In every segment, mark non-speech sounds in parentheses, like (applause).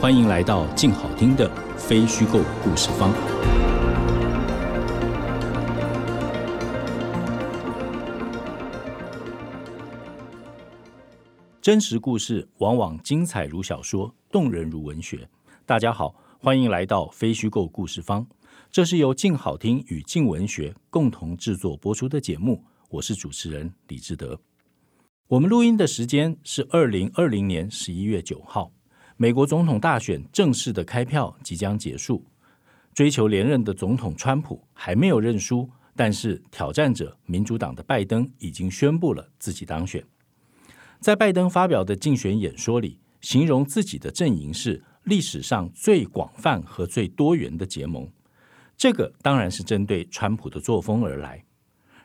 欢迎来到静好听的非虚构故事方。真实故事往往精彩如小说，动人如文学。大家好，欢迎来到非虚构故事方。这是由静好听与静文学共同制作播出的节目。我是主持人李志德。我们录音的时间是二零二零年十一月九号。美国总统大选正式的开票即将结束，追求连任的总统川普还没有认输，但是挑战者民主党的拜登已经宣布了自己当选。在拜登发表的竞选演说里，形容自己的阵营是历史上最广泛和最多元的结盟，这个当然是针对川普的作风而来。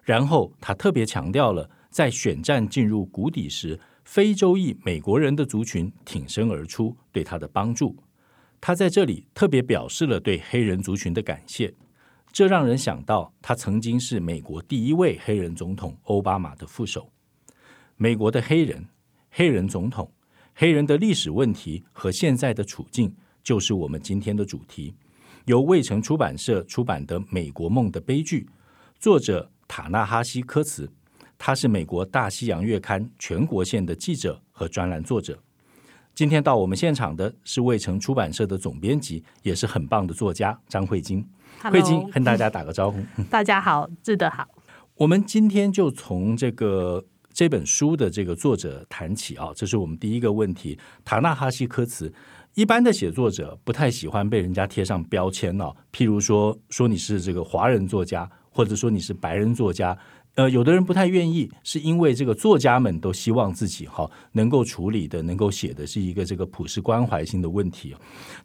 然后他特别强调了，在选战进入谷底时，非洲裔美国人的族群挺身而出，对他的帮助。他在这里特别表示了对黑人族群的感谢。这让人想到他曾经是美国第一位黑人总统奥巴马的副手。美国的黑人、黑人总统、黑人的历史问题和现在的处境，就是我们今天的主题。由衛城出版社出版的《美国梦的悲剧》，作者塔纳哈西·科茨。他是美国大西洋月刊全国线的记者和专栏作者。今天到我们现场的是未城出版社的总编辑，也是很棒的作家张慧晶。慧晶跟大家打个招呼。(laughs) 大家好，志德好。我们今天就从这个这本书的这个作者谈起啊，这是我们第一个问题。塔纳哈西科茨，一般的写作者不太喜欢被人家贴上标签哦，譬如说说你是这个华人作家，或者说你是白人作家。呃，有的人不太愿意，是因为这个作家们都希望自己哈能够处理的、能够写的是一个这个普世关怀性的问题。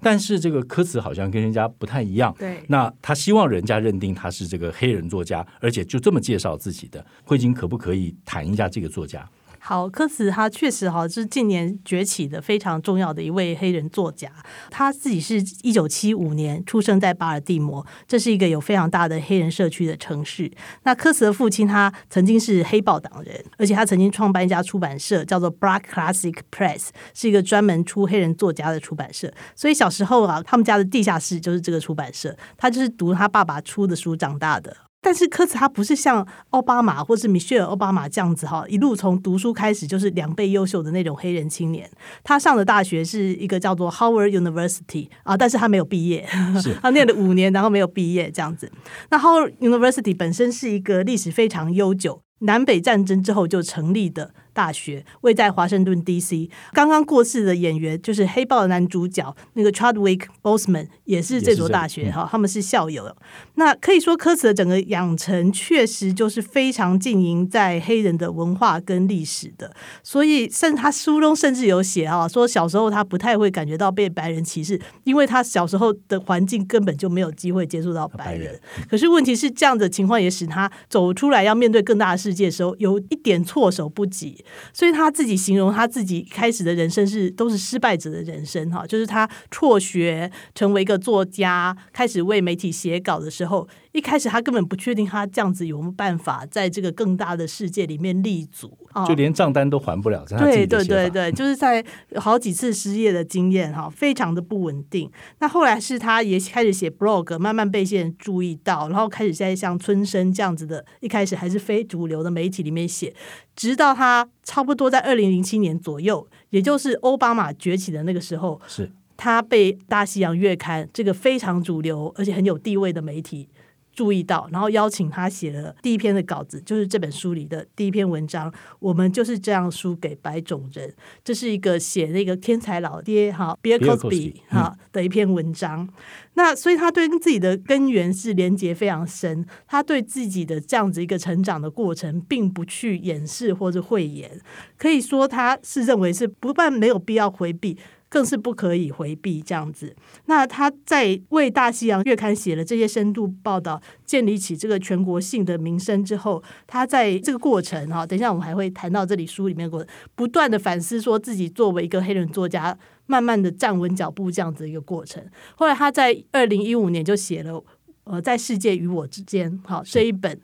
但是这个科茨好像跟人家不太一样，对，那他希望人家认定他是这个黑人作家，而且就这么介绍自己的。慧晶可不可以谈一下这个作家？好，科茨他确实哈是近年崛起的非常重要的一位黑人作家。他自己是一九七五年出生在巴尔的摩，这是一个有非常大的黑人社区的城市。那科茨的父亲他曾经是黑豹党人，而且他曾经创办一家出版社，叫做 Black Classic Press，是一个专门出黑人作家的出版社。所以小时候啊，他们家的地下室就是这个出版社，他就是读他爸爸出的书长大的。但是科茨他不是像奥巴马或是米歇尔奥巴马这样子哈，一路从读书开始就是两倍优秀的那种黑人青年。他上的大学是一个叫做 Howard University 啊，但是他没有毕业，(laughs) 他念了五年，然后没有毕业这样子。那 Howard University 本身是一个历史非常悠久，南北战争之后就成立的。大学位在华盛顿 D.C.，刚刚过世的演员就是黑豹的男主角那个 Chadwick Boseman 也是这所大学哈，他们是校友。那可以说科茨的整个养成确实就是非常浸淫在黑人的文化跟历史的，所以甚至他书中甚至有写哈，说小时候他不太会感觉到被白人歧视，因为他小时候的环境根本就没有机会接触到白人。可是问题是这样的情况也使他走出来要面对更大的世界的时候，有一点措手不及。所以他自己形容他自己开始的人生是都是失败者的人生哈，就是他辍学成为一个作家，开始为媒体写稿的时候。一开始他根本不确定他这样子有没有办法在这个更大的世界里面立足，就连账单都还不了。对对对对，就是在好几次失业的经验哈，非常的不稳定。那后来是他也开始写 blog，慢慢被一些人注意到，然后开始在像春生这样子的，一开始还是非主流的媒体里面写，直到他差不多在二零零七年左右，也就是奥巴马崛起的那个时候，是他被大西洋月刊这个非常主流而且很有地位的媒體。注意到，然后邀请他写了第一篇的稿子，就是这本书里的第一篇文章。我们就是这样输给白种人，这是一个写那个天才老爹哈，Bill Cosby 哈的一篇文章。嗯、那所以他对自己的根源是连接非常深，他对自己的这样子一个成长的过程，并不去掩饰或者讳言，可以说他是认为是不但没有必要回避。更是不可以回避这样子。那他在为《大西洋月刊》写了这些深度报道，建立起这个全国性的名声之后，他在这个过程哈，等一下我们还会谈到这里书里面过不断的反思，说自己作为一个黑人作家，慢慢的站稳脚步这样子一个过程。后来他在二零一五年就写了呃，在世界与我之间，好这一本。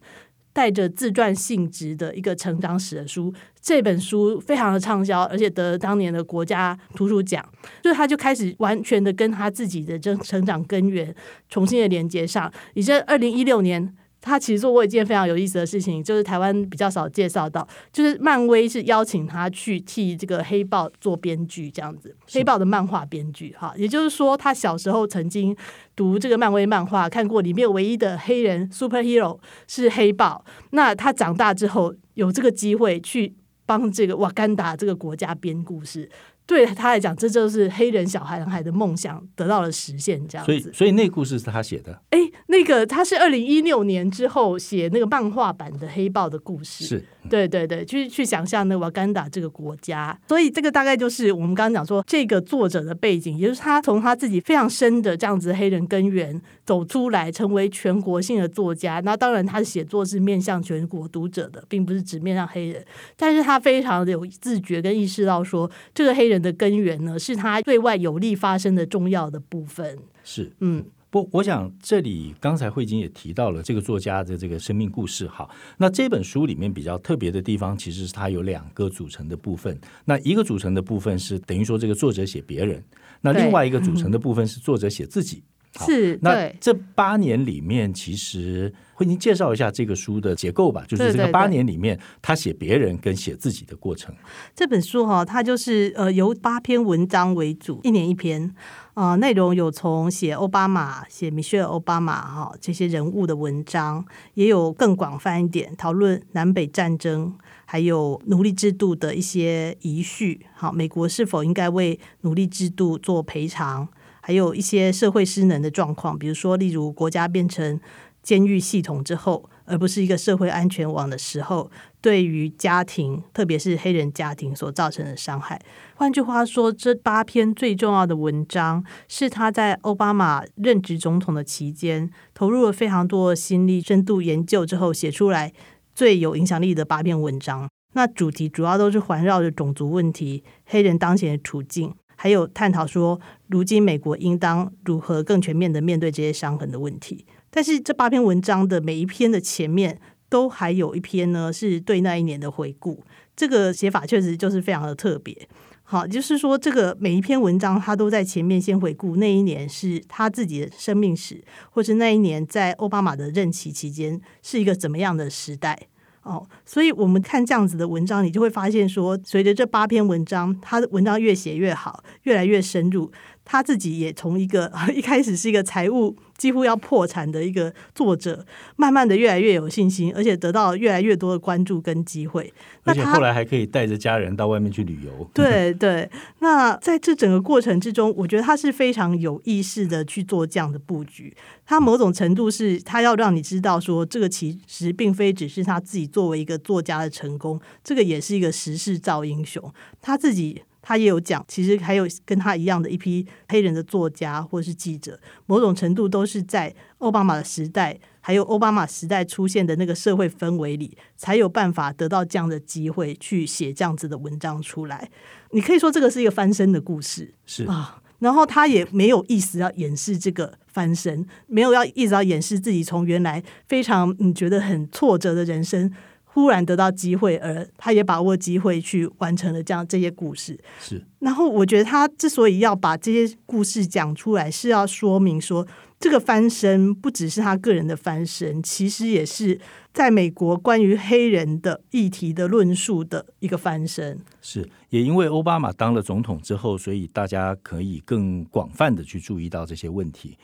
带着自传性质的一个成长史的书，这本书非常的畅销，而且得了当年的国家图书奖。就是他就开始完全的跟他自己的这成长根源重新的连接上。你在二零一六年。他其实做过一件非常有意思的事情，就是台湾比较少介绍到，就是漫威是邀请他去替这个黑豹做编剧，这样子，黑豹的漫画编剧哈，也就是说，他小时候曾经读这个漫威漫画，看过里面唯一的黑人 superhero 是黑豹，那他长大之后有这个机会去帮这个瓦干达这个国家编故事。对他来讲，这就是黑人小孩孩的梦想得到了实现，这样子。所以，所以那故事是他写的。哎，那个他是二零一六年之后写那个漫画版的黑豹的故事。是，对对对，去去想象那瓦干达这个国家。所以这个大概就是我们刚刚讲说这个作者的背景，也就是他从他自己非常深的这样子黑人根源走出来，成为全国性的作家。那当然，他的写作是面向全国读者的，并不是只面向黑人。但是他非常的有自觉跟意识到说，这个黑人。的根源呢，是他对外有利发生的重要的部分。是，嗯，不，我想这里刚才慧晶也提到了这个作家的这个生命故事。哈，那这本书里面比较特别的地方，其实是它有两个组成的部分。那一个组成的部分是等于说这个作者写别人，那另外一个组成的部分是作者写自己。是，那这八年里面，其实慧晶介绍一下这个书的结构吧，就是这个八年里面，他写别人跟写自己的过程。这本书哈，它就是呃由八篇文章为主，一年一篇啊，内容有从写奥巴马、写米歇尔奥巴马哈这些人物的文章，也有更广泛一点讨论南北战争，还有奴隶制度的一些遗绪。好，美国是否应该为奴隶制度做赔偿？还有一些社会失能的状况，比如说，例如国家变成监狱系统之后，而不是一个社会安全网的时候，对于家庭，特别是黑人家庭所造成的伤害。换句话说，这八篇最重要的文章是他在奥巴马任职总统的期间，投入了非常多的心力、深度研究之后写出来最有影响力的八篇文章。那主题主要都是环绕着种族问题、黑人当前的处境。还有探讨说，如今美国应当如何更全面的面对这些伤痕的问题。但是这八篇文章的每一篇的前面，都还有一篇呢，是对那一年的回顾。这个写法确实就是非常的特别。好，就是说这个每一篇文章，他都在前面先回顾那一年是他自己的生命史，或是那一年在奥巴马的任期期间是一个怎么样的时代。哦，所以我们看这样子的文章，你就会发现说，随着这八篇文章，他的文章越写越好，越来越深入。他自己也从一个 (laughs) 一开始是一个财务几乎要破产的一个作者，慢慢的越来越有信心，而且得到越来越多的关注跟机会。而且后来还可以带着家人到外面去旅游。对 (laughs) 对，那在这整个过程之中，我觉得他是非常有意识的去做这样的布局。他某种程度是他要让你知道说，这个其实并非只是他自己作为一个作家的成功，这个也是一个时势造英雄。他自己。他也有讲，其实还有跟他一样的一批黑人的作家或是记者，某种程度都是在奥巴马的时代，还有奥巴马时代出现的那个社会氛围里，才有办法得到这样的机会去写这样子的文章出来。你可以说这个是一个翻身的故事，是啊。然后他也没有意思要掩饰这个翻身，没有要一直要掩饰自己从原来非常嗯觉得很挫折的人生。忽然得到机会，而他也把握机会去完成了这样这些故事。是，然后我觉得他之所以要把这些故事讲出来，是要说明说，这个翻身不只是他个人的翻身，其实也是在美国关于黑人的议题的论述的一个翻身。是，也因为奥巴马当了总统之后，所以大家可以更广泛的去注意到这些问题。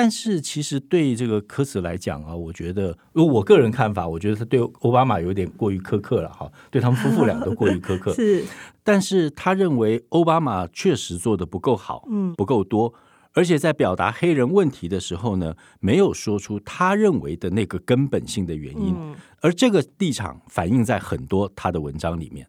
但是其实对这个科茨来讲啊，我觉得，我个人看法，我觉得他对奥巴马有点过于苛刻了哈，对他们夫妇俩都过于苛刻。(laughs) 是，但是他认为奥巴马确实做的不够好，嗯，不够多，而且在表达黑人问题的时候呢，没有说出他认为的那个根本性的原因，而这个立场反映在很多他的文章里面。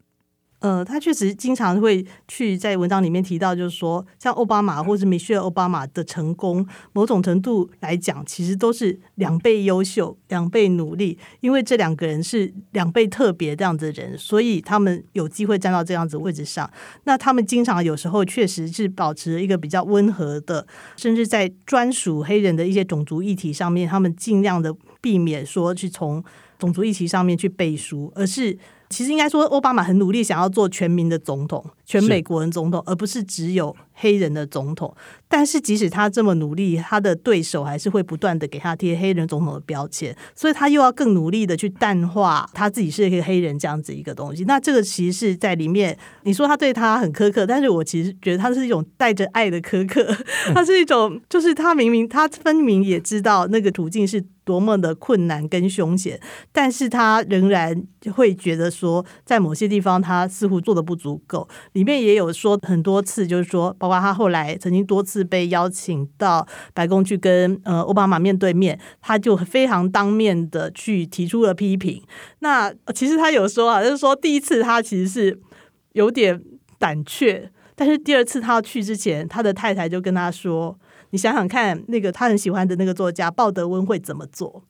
呃，他确实经常会去在文章里面提到，就是说，像奥巴马或者米歇尔奥巴马的成功，某种程度来讲，其实都是两倍优秀、两倍努力，因为这两个人是两倍特别这样子的人，所以他们有机会站到这样子位置上。那他们经常有时候确实是保持一个比较温和的，甚至在专属黑人的一些种族议题上面，他们尽量的避免说去从种族议题上面去背书，而是。其实应该说，奥巴马很努力想要做全民的总统，全美国人总统，而不是只有黑人的总统。但是即使他这么努力，他的对手还是会不断的给他贴黑人总统的标签，所以他又要更努力的去淡化他自己是一个黑人这样子一个东西。那这个其实是在里面，你说他对他很苛刻，但是我其实觉得他是一种带着爱的苛刻，(laughs) 他是一种就是他明明他分明也知道那个途径是。多么的困难跟凶险，但是他仍然会觉得说，在某些地方他似乎做的不足够。里面也有说很多次，就是说，包括他后来曾经多次被邀请到白宫去跟呃奥巴马面对面，他就非常当面的去提出了批评。那其实他有说啊，就是说第一次他其实是有点胆怯，但是第二次他去之前，他的太太就跟他说。你想想看，那个他很喜欢的那个作家鲍德温会怎么做？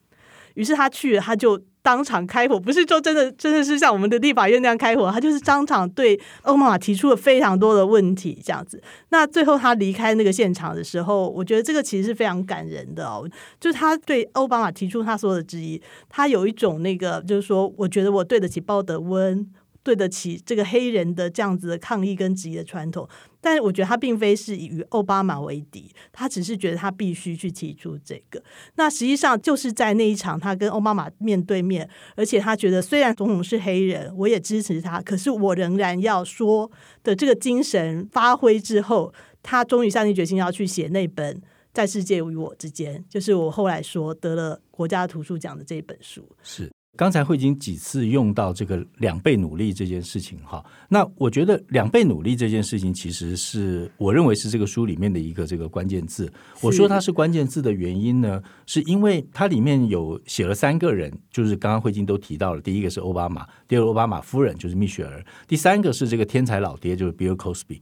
于是他去，他就当场开火，不是说真的，真的是像我们的立法院那样开火，他就是当场对奥巴马提出了非常多的问题，这样子。那最后他离开那个现场的时候，我觉得这个其实是非常感人的哦，就是他对奥巴马提出他所有的质疑，他有一种那个，就是说，我觉得我对得起鲍德温。对得起这个黑人的这样子的抗议跟质疑的传统，但是我觉得他并非是以与奥巴马为敌，他只是觉得他必须去提出这个。那实际上就是在那一场他跟奥巴马面对面，而且他觉得虽然总统是黑人，我也支持他，可是我仍然要说的这个精神发挥之后，他终于下定决心要去写那本《在世界与我之间》，就是我后来说得了国家图书奖的这一本书。是。刚才会已经几次用到这个两倍努力这件事情哈，那我觉得两倍努力这件事情其实是我认为是这个书里面的一个这个关键字。我说它是关键字的原因呢，是因为它里面有写了三个人，就是刚刚慧晶都提到了，第一个是奥巴马，第二个奥巴马夫人就是蜜雪儿，第三个是这个天才老爹就是 Bill Cosby。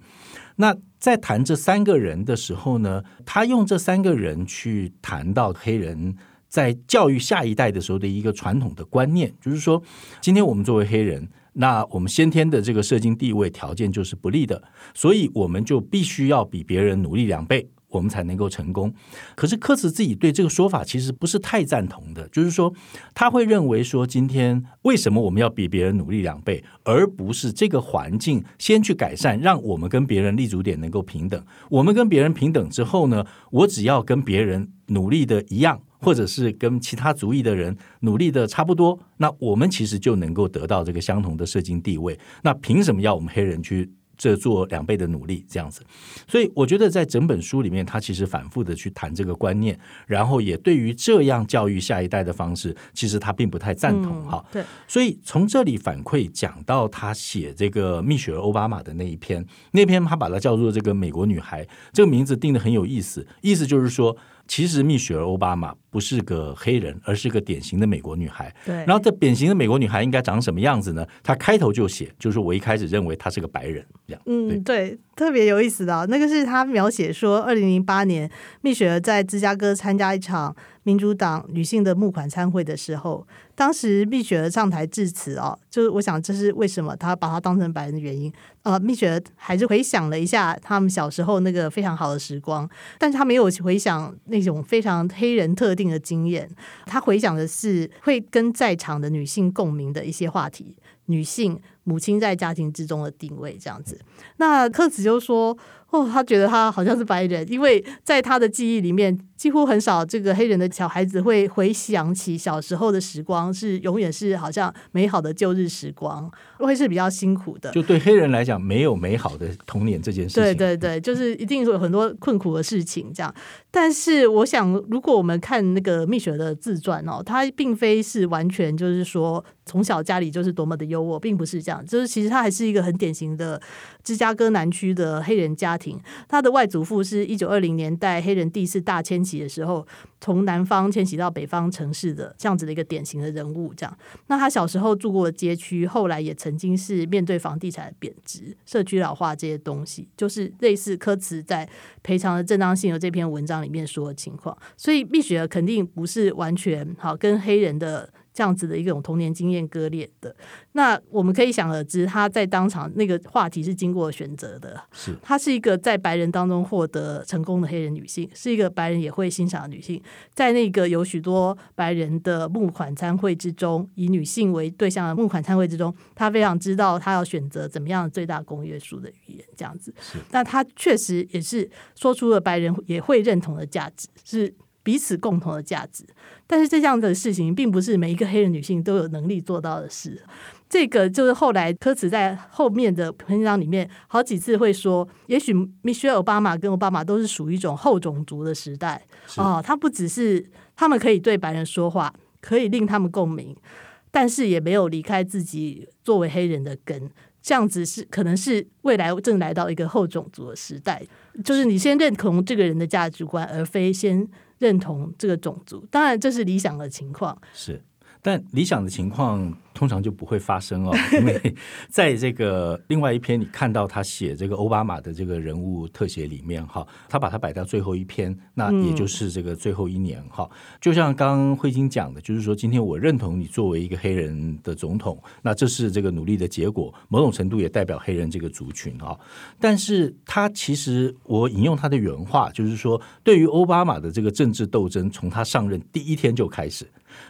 那在谈这三个人的时候呢，他用这三个人去谈到黑人。在教育下一代的时候的一个传统的观念，就是说，今天我们作为黑人，那我们先天的这个社经地位条件就是不利的，所以我们就必须要比别人努力两倍，我们才能够成功。可是科茨自己对这个说法其实不是太赞同的，就是说他会认为说，今天为什么我们要比别人努力两倍，而不是这个环境先去改善，让我们跟别人立足点能够平等？我们跟别人平等之后呢，我只要跟别人努力的一样。或者是跟其他族裔的人努力的差不多，那我们其实就能够得到这个相同的社经地位。那凭什么要我们黑人去这做两倍的努力这样子？所以我觉得在整本书里面，他其实反复的去谈这个观念，然后也对于这样教育下一代的方式，其实他并不太赞同哈。对，所以从这里反馈讲到他写这个蜜雪儿奥巴马的那一篇，那篇他把它叫做这个美国女孩，这个名字定的很有意思，意思就是说。其实蜜雪儿奥巴马不是个黑人，而是个典型的美国女孩。对，然后这典型的美国女孩应该长什么样子呢？她开头就写，就是我一开始认为她是个白人，这样。嗯，对，特别有意思的，那个是他描写说，二零零八年蜜雪儿在芝加哥参加一场。民主党女性的募款参会的时候，当时蜜雪儿上台致辞哦，就是我想这是为什么她把她当成白人的原因。呃，蜜雪儿还是回想了一下他们小时候那个非常好的时光，但是她没有回想那种非常黑人特定的经验，她回想的是会跟在场的女性共鸣的一些话题，女性母亲在家庭之中的定位这样子。那克子就说。哦，他觉得他好像是白人，因为在他的记忆里面，几乎很少这个黑人的小孩子会回想起小时候的时光，是永远是好像美好的旧日时光，会是比较辛苦的。就对黑人来讲，没有美好的童年这件事情。对对对，就是一定有很多困苦的事情这样。但是我想，如果我们看那个蜜雪的自传哦，他并非是完全就是说从小家里就是多么的优渥，并不是这样，就是其实他还是一个很典型的。芝加哥南区的黑人家庭，他的外祖父是一九二零年代黑人第一次大迁徙的时候，从南方迁徙到北方城市的这样子的一个典型的人物。这样，那他小时候住过的街区，后来也曾经是面对房地产贬值、社区老化这些东西，就是类似科茨在赔偿的正当性的这篇文章里面说的情况。所以，蜜雪儿肯定不是完全好跟黑人的。这样子的一种童年经验割裂的，那我们可以想而知，他在当场那个话题是经过选择的。是，她是一个在白人当中获得成功的黑人女性，是一个白人也会欣赏的女性。在那个有许多白人的募款参会之中，以女性为对象的募款参会之中，她非常知道她要选择怎么样最大公约数的语言。这样子，那她确实也是说出了白人也会认同的价值，是。彼此共同的价值，但是这样的事情并不是每一个黑人女性都有能力做到的事。这个就是后来科茨在后面的篇章里面好几次会说，也许米歇尔奥巴马跟奥巴马都是属于一种后种族的时代哦，他不只是他们可以对白人说话，可以令他们共鸣，但是也没有离开自己作为黑人的根。这样子是可能是未来正来到一个后种族的时代，就是你先认同这个人的价值观，而非先。认同这个种族，当然这是理想的情况。是。但理想的情况通常就不会发生哦，(laughs) 因为在这个另外一篇你看到他写这个奥巴马的这个人物特写里面哈，他把它摆到最后一篇，那也就是这个最后一年哈。就像刚刚慧晶讲的，就是说今天我认同你作为一个黑人的总统，那这是这个努力的结果，某种程度也代表黑人这个族群啊。但是他其实我引用他的原话，就是说对于奥巴马的这个政治斗争，从他上任第一天就开始。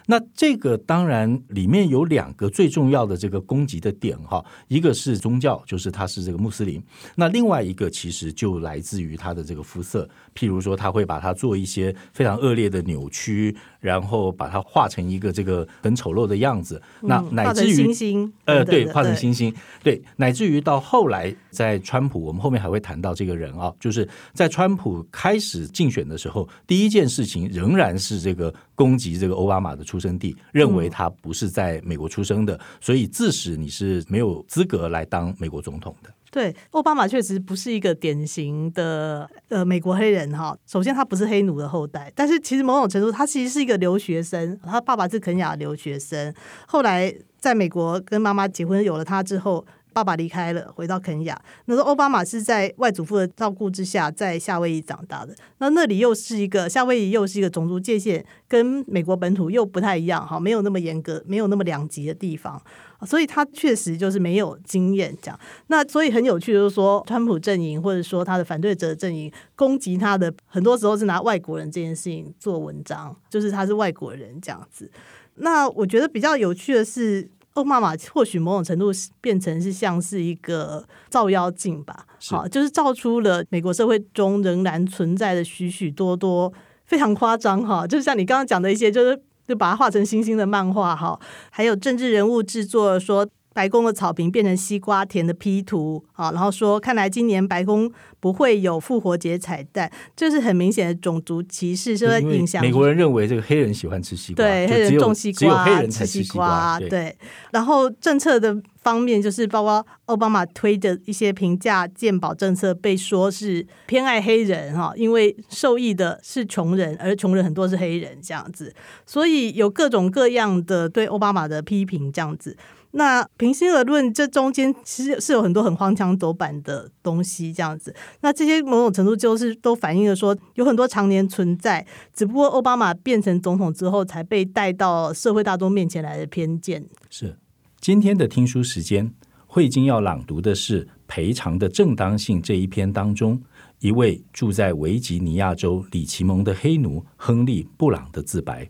那这个当然里面有两个最重要的这个攻击的点哈，一个是宗教，就是他是这个穆斯林；那另外一个其实就来自于他的这个肤色，譬如说他会把它做一些非常恶劣的扭曲，然后把它画成一个这个很丑陋的样子，那乃至于星星，呃，对，画成星星，对，乃至于到后来在川普，我们后面还会谈到这个人啊，就是在川普开始竞选的时候，第一件事情仍然是这个攻击这个奥巴马。的出生地认为他不是在美国出生的，所以自始你是没有资格来当美国总统的。对，奥巴马确实不是一个典型的呃美国黑人哈。首先，他不是黑奴的后代，但是其实某种程度，他其实是一个留学生。他爸爸是肯雅留学生，后来在美国跟妈妈结婚，有了他之后。爸爸离开了，回到肯亚。那时候奥巴马是在外祖父的照顾之下，在夏威夷长大的。那那里又是一个夏威夷，又是一个种族界限跟美国本土又不太一样，哈，没有那么严格，没有那么两极的地方。所以他确实就是没有经验这样。那所以很有趣，就是说，川普阵营或者说他的反对者阵营攻击他的，很多时候是拿外国人这件事情做文章，就是他是外国人这样子。那我觉得比较有趣的是。奥巴马或许某种程度变成是像是一个照妖镜吧，好，就是照出了美国社会中仍然存在的许许多多非常夸张哈，就是像你刚刚讲的一些，就是就把它画成星星的漫画哈，还有政治人物制作说。白宫的草坪变成西瓜田的 P 图啊，然后说看来今年白宫不会有复活节彩蛋，这是很明显的种族歧视，是不是影响？美国人认为这个黑人喜欢吃西瓜，对，黑人种西瓜，只有黑人吃西瓜，对。然后政策的方面，就是包括奥巴马推的一些平价健保政策，被说是偏爱黑人哈，因为受益的是穷人，而穷人很多是黑人这样子，所以有各种各样的对奥巴马的批评这样子。那平心而论，这中间其实是有很多很荒腔走板的东西，这样子。那这些某种程度就是都反映了说，有很多常年存在，只不过奥巴马变成总统之后，才被带到社会大众面前来的偏见。是今天的听书时间，慧晶要朗读的是《赔偿的正当性》这一篇当中，一位住在维吉尼亚州里奇蒙的黑奴亨利·布朗的自白。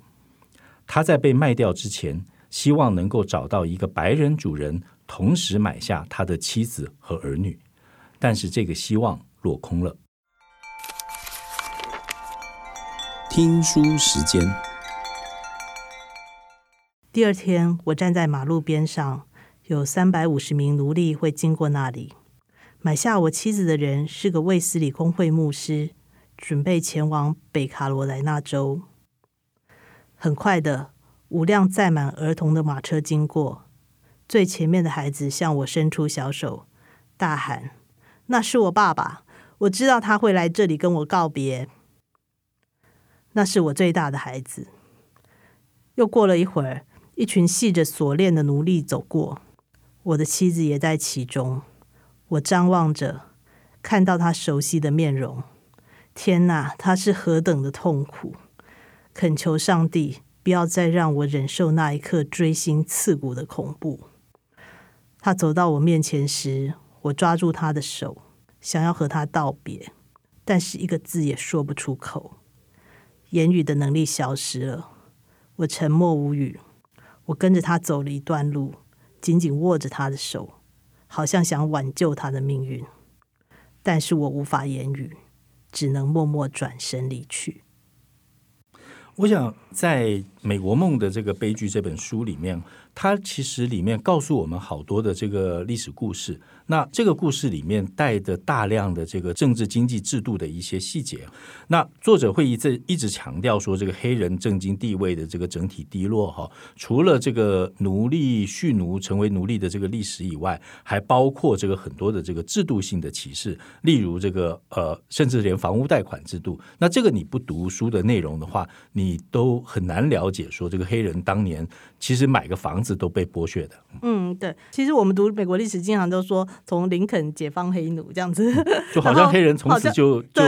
他在被卖掉之前。希望能够找到一个白人主人，同时买下他的妻子和儿女，但是这个希望落空了。听书时间。第二天，我站在马路边上，有三百五十名奴隶会经过那里。买下我妻子的人是个卫斯理公会牧师，准备前往北卡罗来纳州。很快的。五辆载满儿童的马车经过，最前面的孩子向我伸出小手，大喊：“那是我爸爸，我知道他会来这里跟我告别。那是我最大的孩子。又过了一会儿，一群系着锁链的奴隶走过，我的妻子也在其中。我张望着，看到他熟悉的面容。天哪，他是何等的痛苦！恳求上帝不要再让我忍受那一刻锥心刺骨的恐怖。他走到我面前时，我抓住他的手，想要和他道别，但是一个字也说不出口，言语的能力消失了。我沉默无语。我跟着他走了一段路，紧紧握着他的手。好像想挽救他的命运，但是我无法言语，只能默默转身离去。我想，在《美国梦》的这个悲剧这本书里面，它其实里面告诉我们好多的这个历史故事。那这个故事里面带的大量的这个政治经济制度的一些细节，那作者会一直一直强调说，这个黑人政经地位的这个整体低落哈，除了这个奴隶蓄奴成为奴隶的这个历史以外，还包括这个很多的这个制度性的歧视，例如这个呃，甚至连房屋贷款制度。那这个你不读书的内容的话，你都很难了解说这个黑人当年其实买个房子都被剥削的。嗯，对，其实我们读美国历史，经常都说。从林肯解放黑奴这样子，就好像黑人从此就就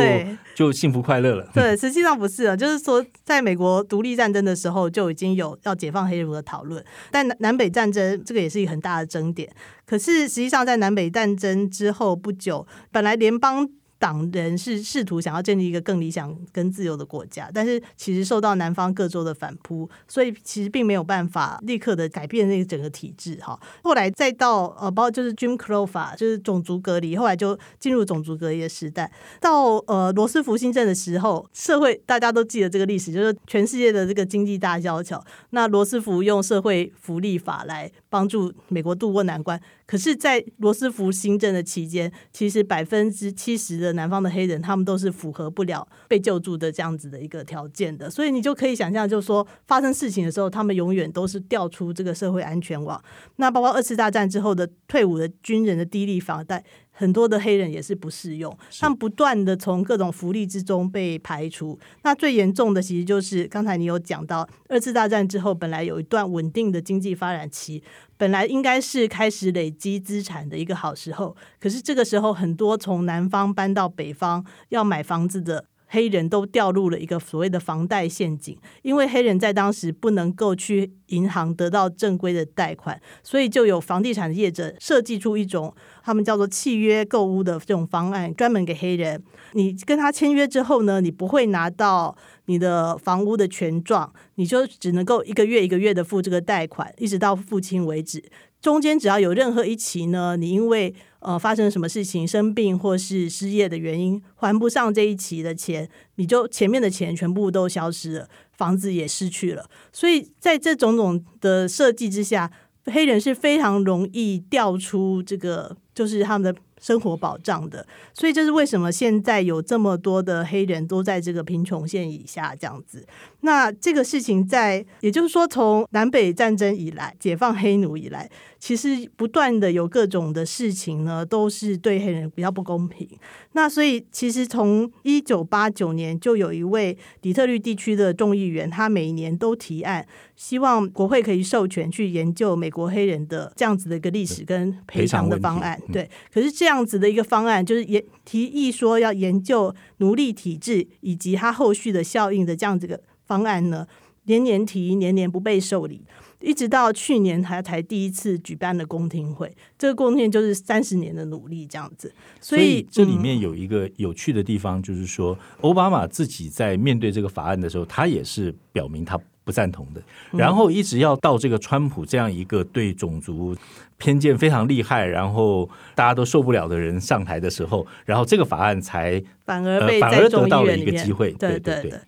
就幸福快乐了。对，实际上不是啊，就是说，在美国独立战争的时候就已经有要解放黑奴的讨论，但南北战争这个也是一个很大的争点。可是实际上，在南北战争之后不久，本来联邦。党人是试图想要建立一个更理想、更自由的国家，但是其实受到南方各州的反扑，所以其实并没有办法立刻的改变那个整个体制。哈，后来再到呃，包括就是 Jim Crow 法，就是种族隔离，后来就进入种族隔离的时代。到呃罗斯福新政的时候，社会大家都记得这个历史，就是全世界的这个经济大萧条。那罗斯福用社会福利法来帮助美国渡过难关。可是，在罗斯福新政的期间，其实百分之七十的南方的黑人，他们都是符合不了被救助的这样子的一个条件的。所以，你就可以想象，就是说发生事情的时候，他们永远都是调出这个社会安全网。那包括二次大战之后的退伍的军人的低利房贷。很多的黑人也是不适用，他们不断的从各种福利之中被排除。那最严重的其实就是刚才你有讲到，二次大战之后本来有一段稳定的经济发展期，本来应该是开始累积资产的一个好时候，可是这个时候很多从南方搬到北方要买房子的。黑人都掉入了一个所谓的房贷陷阱，因为黑人在当时不能够去银行得到正规的贷款，所以就有房地产业者设计出一种他们叫做契约购物的这种方案，专门给黑人。你跟他签约之后呢，你不会拿到你的房屋的权状，你就只能够一个月一个月的付这个贷款，一直到付清为止。中间只要有任何一期呢，你因为呃发生了什么事情，生病或是失业的原因，还不上这一期的钱，你就前面的钱全部都消失了，房子也失去了。所以在这种种的设计之下，黑人是非常容易调出这个，就是他们的。生活保障的，所以这是为什么现在有这么多的黑人都在这个贫穷线以下这样子。那这个事情在，也就是说，从南北战争以来，解放黑奴以来，其实不断的有各种的事情呢，都是对黑人比较不公平。那所以，其实从一九八九年就有一位底特律地区的众议员，他每年都提案，希望国会可以授权去研究美国黑人的这样子的一个历史跟赔偿的方案。对，可是这样子的一个方案，就是也提议说要研究奴隶体制以及它后续的效应的这样子的方案呢，年年提，年年不被受理。一直到去年，他才第一次举办了公听会。这个公听就是三十年的努力，这样子。所以这里面有一个有趣的地方，就是说，奥巴马自己在面对这个法案的时候，他也是表明他不赞同的。然后一直要到这个川普这样一个对种族偏见非常厉害，然后大家都受不了的人上台的时候，然后这个法案才反而被反而得到了一个机会。对对对。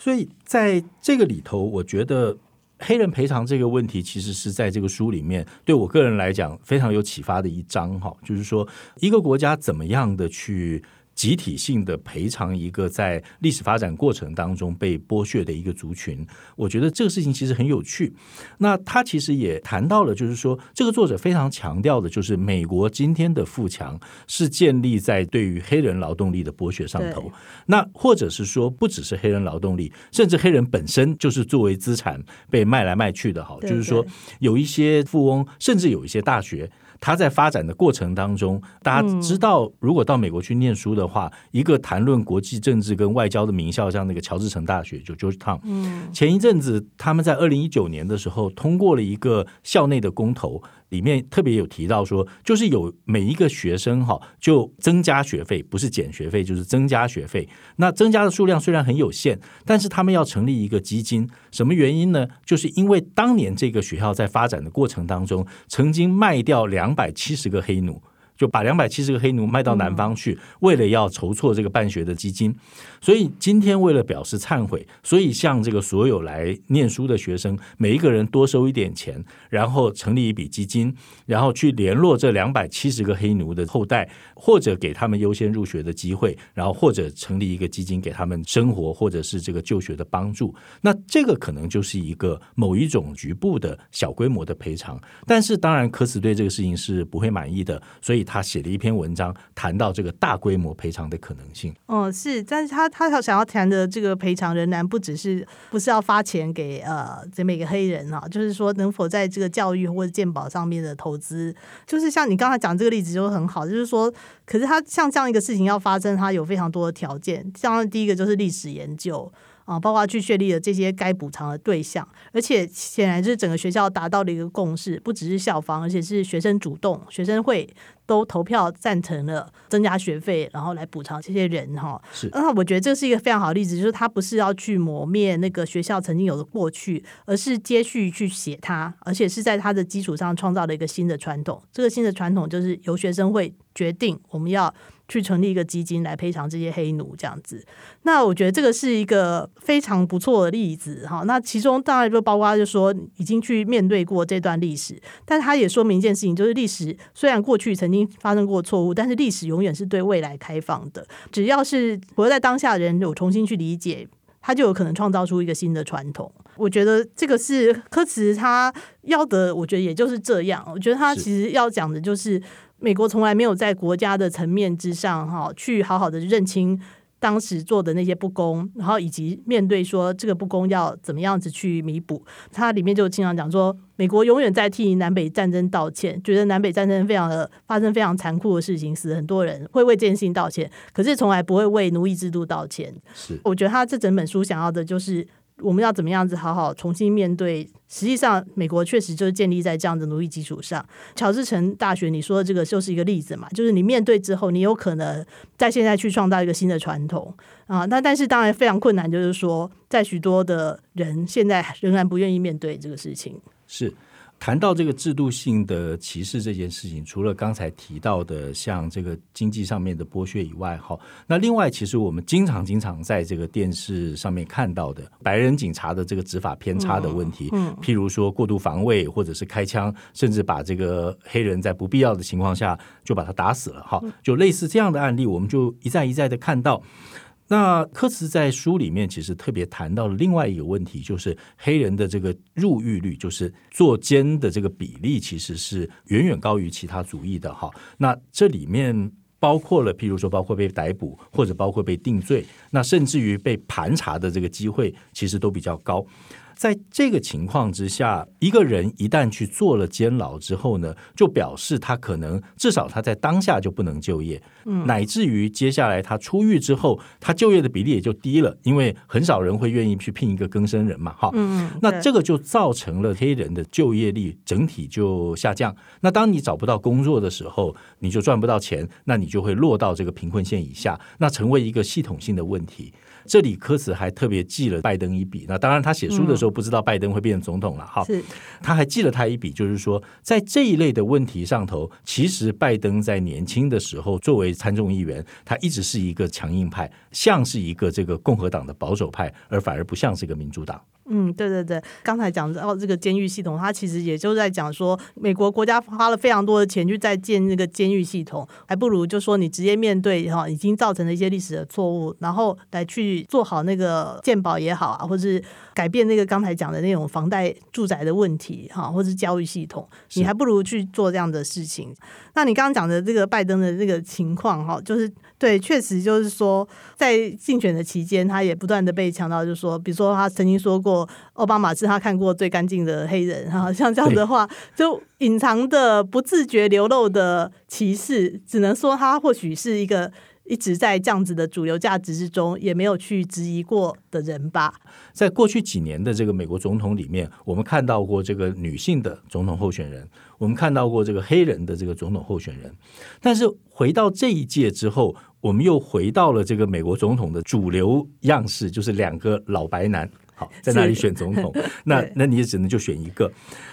所以在这个里头，我觉得。黑人赔偿这个问题，其实是在这个书里面对我个人来讲非常有启发的一章哈，就是说一个国家怎么样的去集体性的赔偿一个在历史发展过程当中被剥削的一个族群。我觉得这个事情其实很有趣。那他其实也谈到了，就是说这个作者非常强调的，就是美国今天的富强是建立在对于黑人劳动力的剥削上头。那或者是说，不只是黑人劳动力，甚至黑人本身就是作为资产被卖来卖去的。好，就是说有一些富翁，甚至有一些大学。他在发展的过程当中，大家知道，如果到美国去念书的话，一个谈论国际政治跟外交的名校，像那个乔治城大学，就 Georgetown。嗯，前一阵子他们在二零一九年的时候通过了一个校内的公投。里面特别有提到说，就是有每一个学生哈，就增加学费，不是减学费，就是增加学费。那增加的数量虽然很有限，但是他们要成立一个基金，什么原因呢？就是因为当年这个学校在发展的过程当中，曾经卖掉两百七十个黑奴。就把两百七十个黑奴卖到南方去，为了要筹措这个办学的基金。所以今天为了表示忏悔，所以向这个所有来念书的学生，每一个人多收一点钱，然后成立一笔基金，然后去联络这两百七十个黑奴的后代，或者给他们优先入学的机会，然后或者成立一个基金给他们生活或者是这个就学的帮助。那这个可能就是一个某一种局部的小规模的赔偿。但是当然，科斯对这个事情是不会满意的，所以。他写了一篇文章，谈到这个大规模赔偿的可能性。哦，是，但是他他想要谈的这个赔偿仍然不只是不是要发钱给呃这每个黑人啊，就是说能否在这个教育或者健保上面的投资，就是像你刚才讲这个例子就很好，就是说，可是他像这样一个事情要发生，他有非常多的条件，像第一个就是历史研究。啊，包括去确立了这些该补偿的对象，而且显然就是整个学校达到了一个共识，不只是校方，而且是学生主动，学生会都投票赞成了增加学费，然后来补偿这些人哈。是，那我觉得这是一个非常好的例子，就是他不是要去磨灭那个学校曾经有的过去，而是接续去写它，而且是在它的基础上创造了一个新的传统。这个新的传统就是由学生会决定我们要。去成立一个基金来赔偿这些黑奴，这样子。那我觉得这个是一个非常不错的例子哈。那其中当然就包括就说已经去面对过这段历史，但他也说明一件事情，就是历史虽然过去曾经发生过错误，但是历史永远是对未来开放的。只要是活在当下的人有重新去理解，他就有可能创造出一个新的传统。我觉得这个是科茨他要的，我觉得也就是这样。我觉得他其实要讲的就是。美国从来没有在国家的层面之上，哈，去好好的认清当时做的那些不公，然后以及面对说这个不公要怎么样子去弥补。它里面就经常讲说，美国永远在替南北战争道歉，觉得南北战争非常的发生非常残酷的事情，死很多人，会为这件事情道歉，可是从来不会为奴役制度道歉。是，我觉得他这整本书想要的就是。我们要怎么样子好好重新面对？实际上，美国确实就是建立在这样的奴役基础上。乔治城大学，你说的这个就是一个例子嘛？就是你面对之后，你有可能在现在去创造一个新的传统啊。那但是当然非常困难，就是说，在许多的人现在仍然不愿意面对这个事情。是。谈到这个制度性的歧视这件事情，除了刚才提到的像这个经济上面的剥削以外，哈，那另外其实我们经常经常在这个电视上面看到的白人警察的这个执法偏差的问题，嗯，譬如说过度防卫，或者是开枪，甚至把这个黑人在不必要的情况下就把他打死了，哈，就类似这样的案例，我们就一再一再的看到。那科茨在书里面其实特别谈到了另外一个问题，就是黑人的这个入狱率，就是坐监的这个比例，其实是远远高于其他族裔的哈。那这里面包括了，譬如说，包括被逮捕或者包括被定罪，那甚至于被盘查的这个机会，其实都比较高。在这个情况之下，一个人一旦去坐了监牢之后呢，就表示他可能至少他在当下就不能就业，嗯，乃至于接下来他出狱之后，他就业的比例也就低了，因为很少人会愿意去聘一个更生人嘛，哈，嗯，那这个就造成了黑人的就业率整体就下降。那当你找不到工作的时候，你就赚不到钱，那你就会落到这个贫困线以下，那成为一个系统性的问题。这里科茨还特别记了拜登一笔，那当然他写书的时候不知道拜登会变成总统了，哈，他还记了他一笔，就是说在这一类的问题上头，其实拜登在年轻的时候作为参众议员，他一直是一个强硬派，像是一个这个共和党的保守派，而反而不像是一个民主党。嗯，对对对，刚才讲到这个监狱系统，它其实也就在讲说，美国国家花了非常多的钱去在建那个监狱系统，还不如就说你直接面对哈已经造成的一些历史的错误，然后来去做好那个鉴宝也好啊，或是改变那个刚才讲的那种房贷住宅的问题哈，或是教育系统，你还不如去做这样的事情。那你刚刚讲的这个拜登的这个情况哈，就是对，确实就是说在竞选的期间，他也不断的被强调，就是说，比如说他曾经说过。奥巴马是他看过最干净的黑人，哈，像这样的话，就隐藏的、不自觉流露的歧视，只能说他或许是一个一直在这样子的主流价值之中，也没有去质疑过的人吧。在过去几年的这个美国总统里面，我们看到过这个女性的总统候选人，我们看到过这个黑人的这个总统候选人，但是回到这一届之后，我们又回到了这个美国总统的主流样式，就是两个老白男。好，在那里选总统，那 (laughs) 那你也只能就选一个。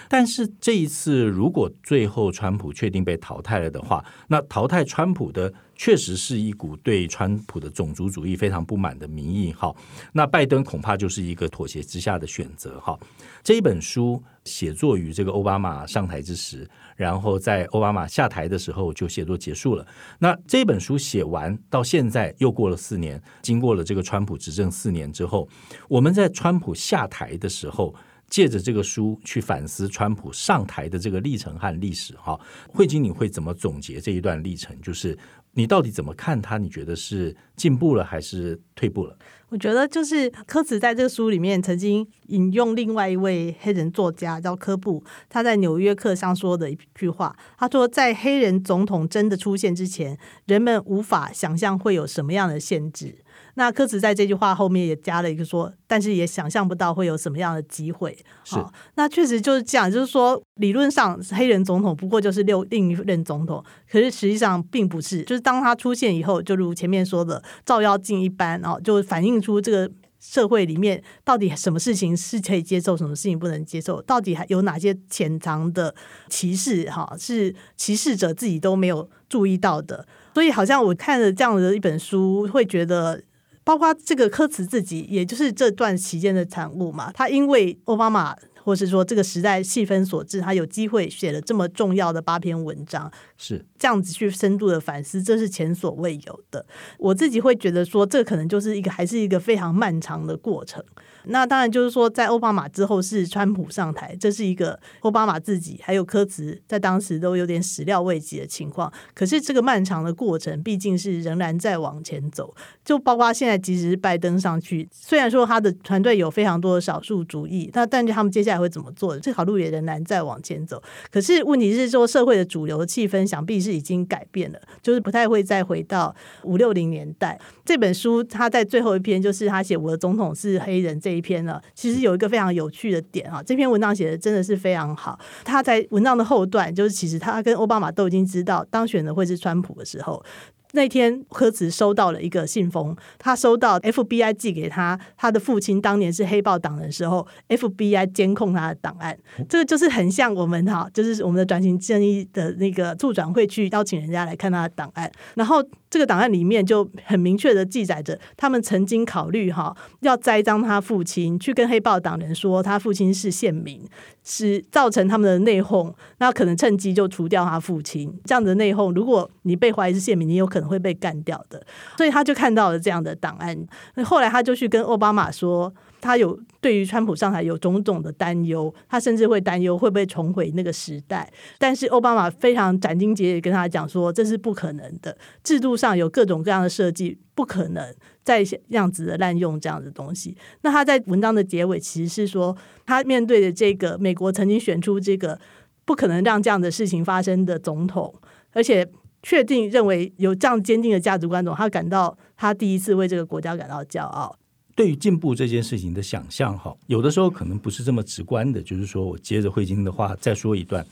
但是这一次，如果最后川普确定被淘汰了的话，那淘汰川普的。确实是一股对川普的种族主义非常不满的民意。哈，那拜登恐怕就是一个妥协之下的选择。哈，这一本书写作于这个奥巴马上台之时，然后在奥巴马下台的时候就写作结束了。那这本书写完到现在又过了四年，经过了这个川普执政四年之后，我们在川普下台的时候，借着这个书去反思川普上台的这个历程和历史。哈，慧晶，你会怎么总结这一段历程？就是。你到底怎么看他？你觉得是进步了还是退步了？我觉得就是科茨在这个书里面曾经引用另外一位黑人作家叫科布，他在《纽约客》上说的一句话。他说：“在黑人总统真的出现之前，人们无法想象会有什么样的限制。”那科茨在这句话后面也加了一个说，但是也想象不到会有什么样的机会。好，那确实就是这样，就是说理论上黑人总统不过就是六另一任总统，可是实际上并不是。就是当他出现以后，就如前面说的照妖镜一般，然后就反映出这个社会里面到底什么事情是可以接受，什么事情不能接受，到底还有哪些潜藏的歧视，哈，是歧视者自己都没有注意到的。所以好像我看了这样的一本书，会觉得。包括这个科茨自己，也就是这段期间的产物嘛。他因为奥巴马，或是说这个时代气氛所致，他有机会写了这么重要的八篇文章，是这样子去深度的反思，这是前所未有的。我自己会觉得说，这可能就是一个还是一个非常漫长的过程。那当然就是说，在奥巴马之后是川普上台，这是一个奥巴马自己还有科茨在当时都有点始料未及的情况。可是这个漫长的过程毕竟是仍然在往前走，就包括现在即使是拜登上去，虽然说他的团队有非常多的少数主义，那但是他们接下来会怎么做的？这条路也仍然在往前走。可是问题是说，社会的主流的气氛想必是已经改变了，就是不太会再回到五六零年代。这本书他在最后一篇就是他写我的总统是黑人这一篇呢，其实有一个非常有趣的点啊，这篇文章写的真的是非常好。他在文章的后段，就是其实他跟奥巴马都已经知道当选的会是川普的时候。那天，柯子收到了一个信封，他收到 FBI 寄给他，他的父亲当年是黑豹党人的时候，FBI 监控他的档案，这个就是很像我们哈，就是我们的转型正义的那个助转会去邀请人家来看他的档案，然后这个档案里面就很明确的记载着，他们曾经考虑哈要栽赃他父亲，去跟黑豹党人说他父亲是县民，是造成他们的内讧，那可能趁机就除掉他父亲，这样的内讧，如果你被怀疑是县民，你有可可能会被干掉的，所以他就看到了这样的档案。那后来他就去跟奥巴马说，他有对于川普上台有种种的担忧，他甚至会担忧会不会重回那个时代。但是奥巴马非常斩钉截铁跟他讲说，这是不可能的，制度上有各种各样的设计，不可能再样子的滥用这样的东西。那他在文章的结尾其实是说，他面对的这个美国曾经选出这个不可能让这样的事情发生的总统，而且。确定认为有这样坚定的价值观，中他感到他第一次为这个国家感到骄傲。对于进步这件事情的想象，哈，有的时候可能不是这么直观的。就是说我接着慧晶的话再说一段，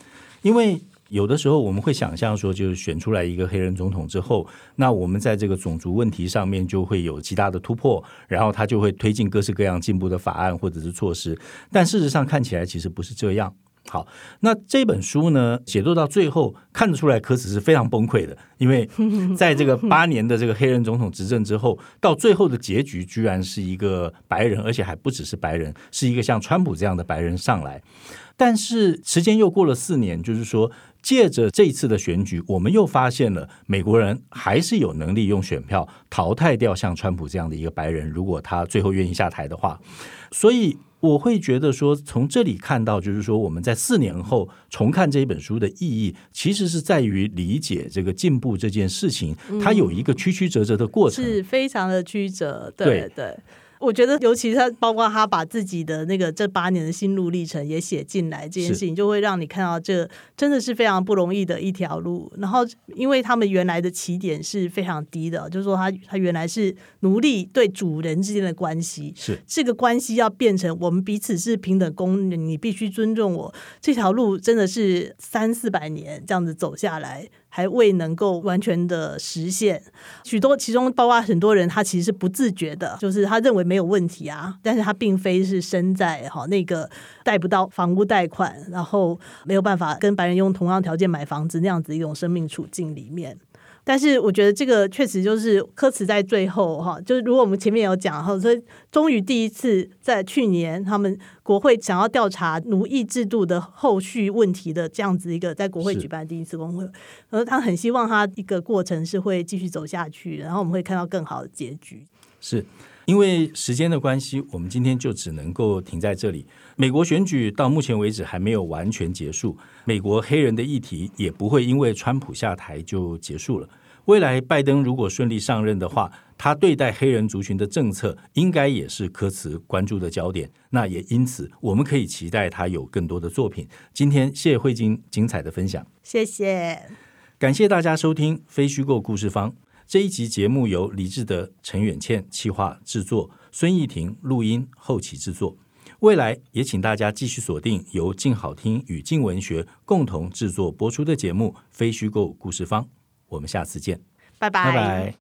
因为有的时候我们会想象说，就是选出来一个黑人总统之后，那我们在这个种族问题上面就会有极大的突破，然后他就会推进各式各样进步的法案或者是措施。但事实上看起来其实不是这样。好，那这本书呢，写作到最后看得出来，科茨是非常崩溃的，因为 (laughs) 在这个八年的这个黑人总统执政之后，到最后的结局居然是一个白人，而且还不只是白人，是一个像川普这样的白人上来。但是时间又过了四年，就是说，借着这次的选举，我们又发现了美国人还是有能力用选票淘汰掉像川普这样的一个白人，如果他最后愿意下台的话，所以。我会觉得说，从这里看到，就是说，我们在四年后重看这一本书的意义，其实是在于理解这个进步这件事情，它有一个曲曲折折的过程，是非常的曲折。对对。我觉得，尤其是他，包括他把自己的那个这八年的心路历程也写进来，这件事情就会让你看到，这真的是非常不容易的一条路。然后，因为他们原来的起点是非常低的，就是说，他他原来是奴隶对主人之间的关系，是这个关系要变成我们彼此是平等公人，你必须尊重我。这条路真的是三四百年这样子走下来。还未能够完全的实现，许多其中包括很多人，他其实是不自觉的，就是他认为没有问题啊，但是他并非是身在哈那个贷不到房屋贷款，然后没有办法跟白人用同样条件买房子那样子一种生命处境里面。但是我觉得这个确实就是科词在最后哈，就是如果我们前面有讲哈，所以终于第一次在去年他们国会想要调查奴役制度的后续问题的这样子一个在国会举办第一次公会，而他很希望他一个过程是会继续走下去，然后我们会看到更好的结局。是因为时间的关系，我们今天就只能够停在这里。美国选举到目前为止还没有完全结束，美国黑人的议题也不会因为川普下台就结束了。未来拜登如果顺利上任的话，他对待黑人族群的政策应该也是科茨关注的焦点。那也因此，我们可以期待他有更多的作品。今天谢谢慧晶精彩的分享，谢谢，感谢大家收听《非虚构故事方》这一集节目，由李志德、陈远倩企划制作，孙艺婷录音后期制作。未来也请大家继续锁定由静好听与静文学共同制作播出的节目《非虚构故事方》，我们下次见，拜拜拜拜。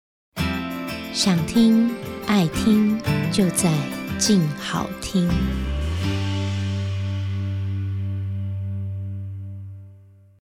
想听爱听就在静好听。